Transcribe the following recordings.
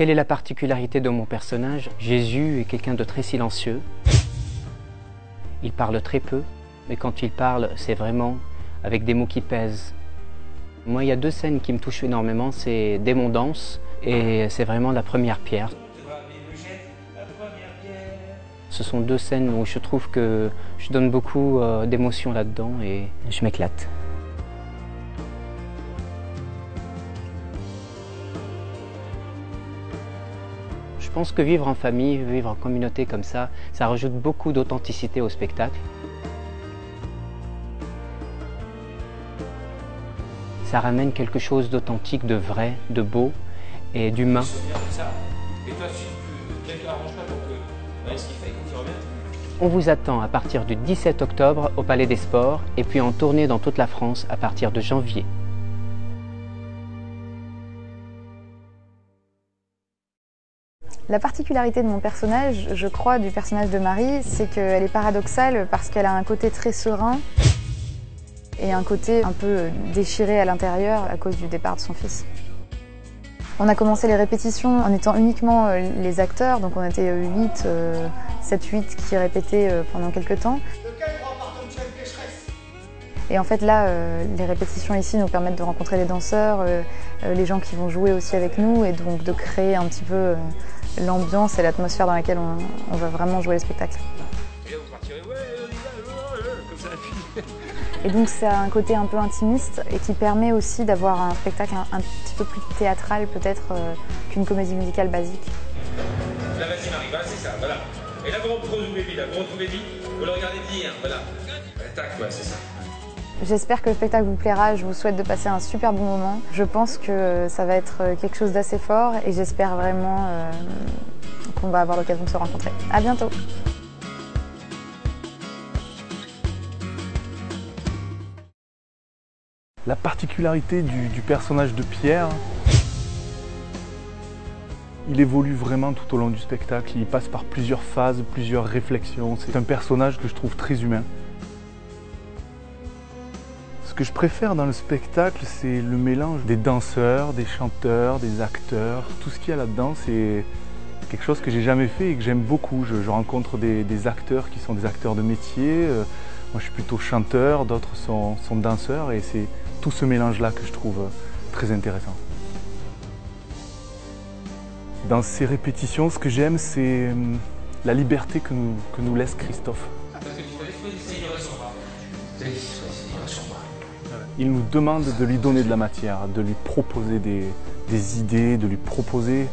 Quelle est la particularité de mon personnage? Jésus est quelqu'un de très silencieux. Il parle très peu, mais quand il parle, c'est vraiment avec des mots qui pèsent. Moi, il y a deux scènes qui me touchent énormément, c'est Démon danse et c'est vraiment la première pierre. Ce sont deux scènes où je trouve que je donne beaucoup euh, d'émotions là-dedans et je m'éclate. Je pense que vivre en famille, vivre en communauté comme ça, ça rajoute beaucoup d'authenticité au spectacle. Ça ramène quelque chose d'authentique, de vrai, de beau et d'humain. On vous attend à partir du 17 octobre au Palais des Sports et puis en tournée dans toute la France à partir de janvier. La particularité de mon personnage, je crois, du personnage de Marie, c'est qu'elle est paradoxale parce qu'elle a un côté très serein et un côté un peu déchiré à l'intérieur à cause du départ de son fils. On a commencé les répétitions en étant uniquement euh, les acteurs, donc on était 8, 7, 8 qui répétaient euh, pendant quelques temps. Et en fait là, euh, les répétitions ici nous permettent de rencontrer les danseurs, les gens qui vont jouer aussi avec nous et donc de créer un petit peu l'ambiance et l'atmosphère dans laquelle on, va vraiment jouer le spectacle. Et donc ça a un côté un peu intimiste et qui permet aussi d'avoir un spectacle un, petit peu plus théâtral peut-être euh, qu'une comédie musicale basique. Là vas-y Marie, c'est ça, voilà. Et là vous retrouvez là, vous retrouvez vite, vous le regardez bien, voilà. Tac, ouais, c'est ça. J'espère que le spectacle vous plaira, je vous souhaite de passer un super bon moment. Je pense que ça va être quelque chose d'assez fort et j'espère vraiment euh, qu'on va avoir l'occasion de se rencontrer. À bientôt La particularité du, personnage de Pierre, il évolue vraiment tout au long du spectacle, il passe par plusieurs phases, plusieurs réflexions. C'est un personnage que je trouve très humain. Ce que je préfère dans le spectacle, c'est le mélange des danseurs, des chanteurs, des acteurs. Tout ce qu'il y a là-dedans, c'est quelque chose que j'ai jamais fait et que j'aime beaucoup. Je, rencontre des, acteurs qui sont des acteurs de métier. Euh, moi, je suis plutôt chanteur, d'autres sont, danseurs et c'est tout ce mélange-là que je trouve euh, très intéressant. Dans ces répétitions, ce que j'aime, c'est euh, la liberté que nous, que nous laisse Christophe. Il nous demande de lui donner de la matière, de lui proposer des, des idées, de lui proposer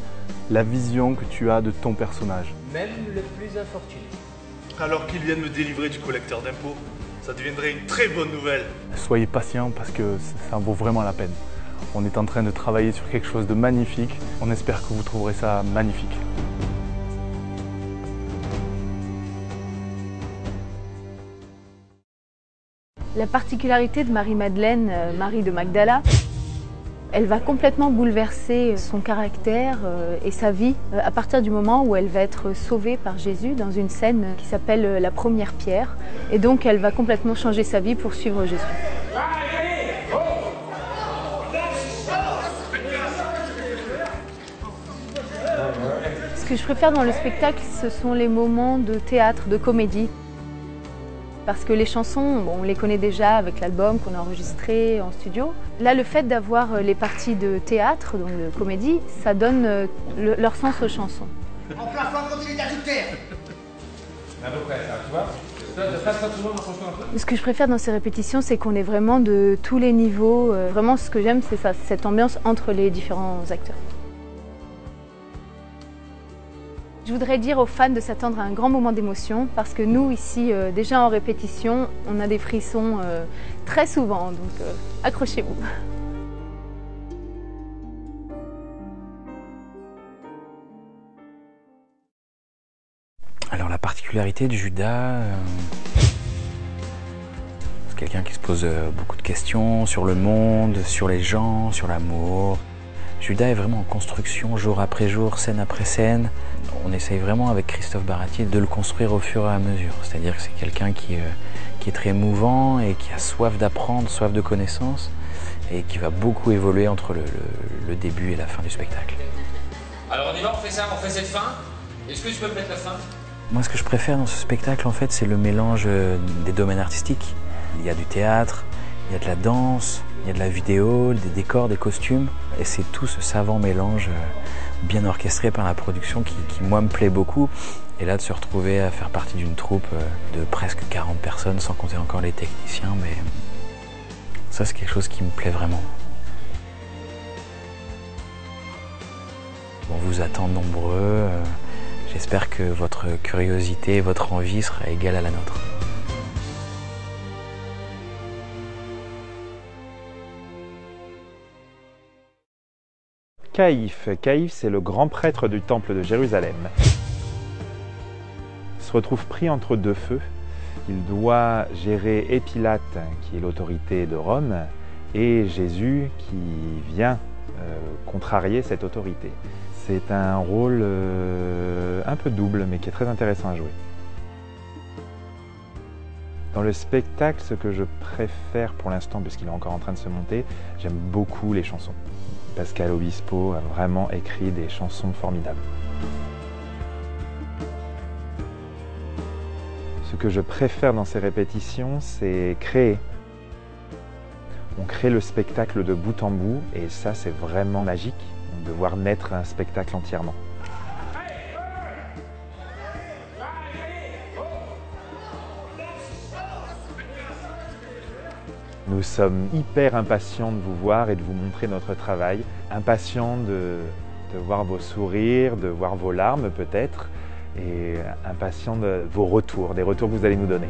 la vision que tu as de ton personnage. Même le plus infortuné. Alors qu'il vient de me délivrer du collecteur d'impôts, ça deviendrait une très bonne nouvelle. Soyez patient parce que ça vaut vraiment la peine. On est en train de travailler sur quelque chose de magnifique. On espère que vous trouverez ça magnifique. La particularité de Marie-Madeleine, euh, Marie de Magdala, elle va complètement bouleverser son caractère euh, et sa vie euh, à partir du moment où elle va être sauvée par Jésus dans une scène qui s'appelle euh, la première pierre. Et donc elle va complètement changer sa vie pour suivre Jésus. Ce que je préfère dans le spectacle, ce sont les moments de théâtre, de comédie parce que les chansons, on les connaît déjà avec l'album qu'on a enregistré en studio. Là, le fait d'avoir euh, les parties de théâtre, donc de comédie, ça donne euh, leur sens aux chansons. En plein continue d'ajouter ce que je préfère dans ces répétitions, c'est qu'on est vraiment de tous les niveaux. Euh, vraiment, ce que j'aime, c'est ça, cette ambiance entre les différents acteurs. Je voudrais dire aux fans de s'attendre à un grand moment d'émotion parce que nous, ici, euh, déjà en répétition, on a des frissons euh, très souvent, donc euh, accrochez-vous. Alors la particularité de Judas, c'est quelqu'un qui se pose beaucoup de questions sur le monde, sur les gens, sur l'amour. Judas est vraiment en construction jour après jour, scène après scène. On essaye vraiment avec Christophe Baratier de le construire au fur et à mesure. C'est-à-dire que c'est quelqu'un qui, euh, qui, est très mouvant et qui a soif d'apprendre, soif de connaissances et qui va beaucoup évoluer entre le, le début et la fin du spectacle. Alors on y va, on fait ça, on fait cette fin. Est-ce que tu peux me mettre la fin? Moi, ce que je préfère dans ce spectacle, en fait, c'est le mélange euh, des domaines artistiques. Il y a du théâtre, il y a de la danse, il y a de la vidéo, des décors, des costumes. Et c'est tout ce savant mélange euh, bien orchestré par la production qui, moi, me plaît beaucoup. Et là, de se retrouver à faire partie d'une troupe euh, de presque 40 personnes, sans compter encore les techniciens, mais ça, c'est quelque chose qui me plaît vraiment. On vous attend nombreux. J'espère que votre curiosité et votre envie sera égale à la nôtre. Caïphe. Caïphe, c'est le grand prêtre du temple de Jérusalem. Il se retrouve pris entre deux feux. Il doit gérer Épilate, qui est l'autorité de Rome, et Jésus, qui vient euh, contrarier cette autorité. C'est un rôle euh, un peu double, mais qui est très intéressant à jouer. Dans le spectacle, ce que je préfère pour l'instant, puisqu'il est encore en train de se monter, j'aime beaucoup les chansons. Pascal Obispo a vraiment écrit des chansons formidables. Ce que je préfère dans ces répétitions, c'est créer. On crée le spectacle de bout en bout et ça, c'est vraiment magique de voir naître un spectacle entièrement. Nous sommes hyper impatients de vous voir et de vous montrer notre travail, impatients de, voir vos sourires, de voir vos larmes peut-être, et impatients de vos retours, des retours que vous allez nous donner.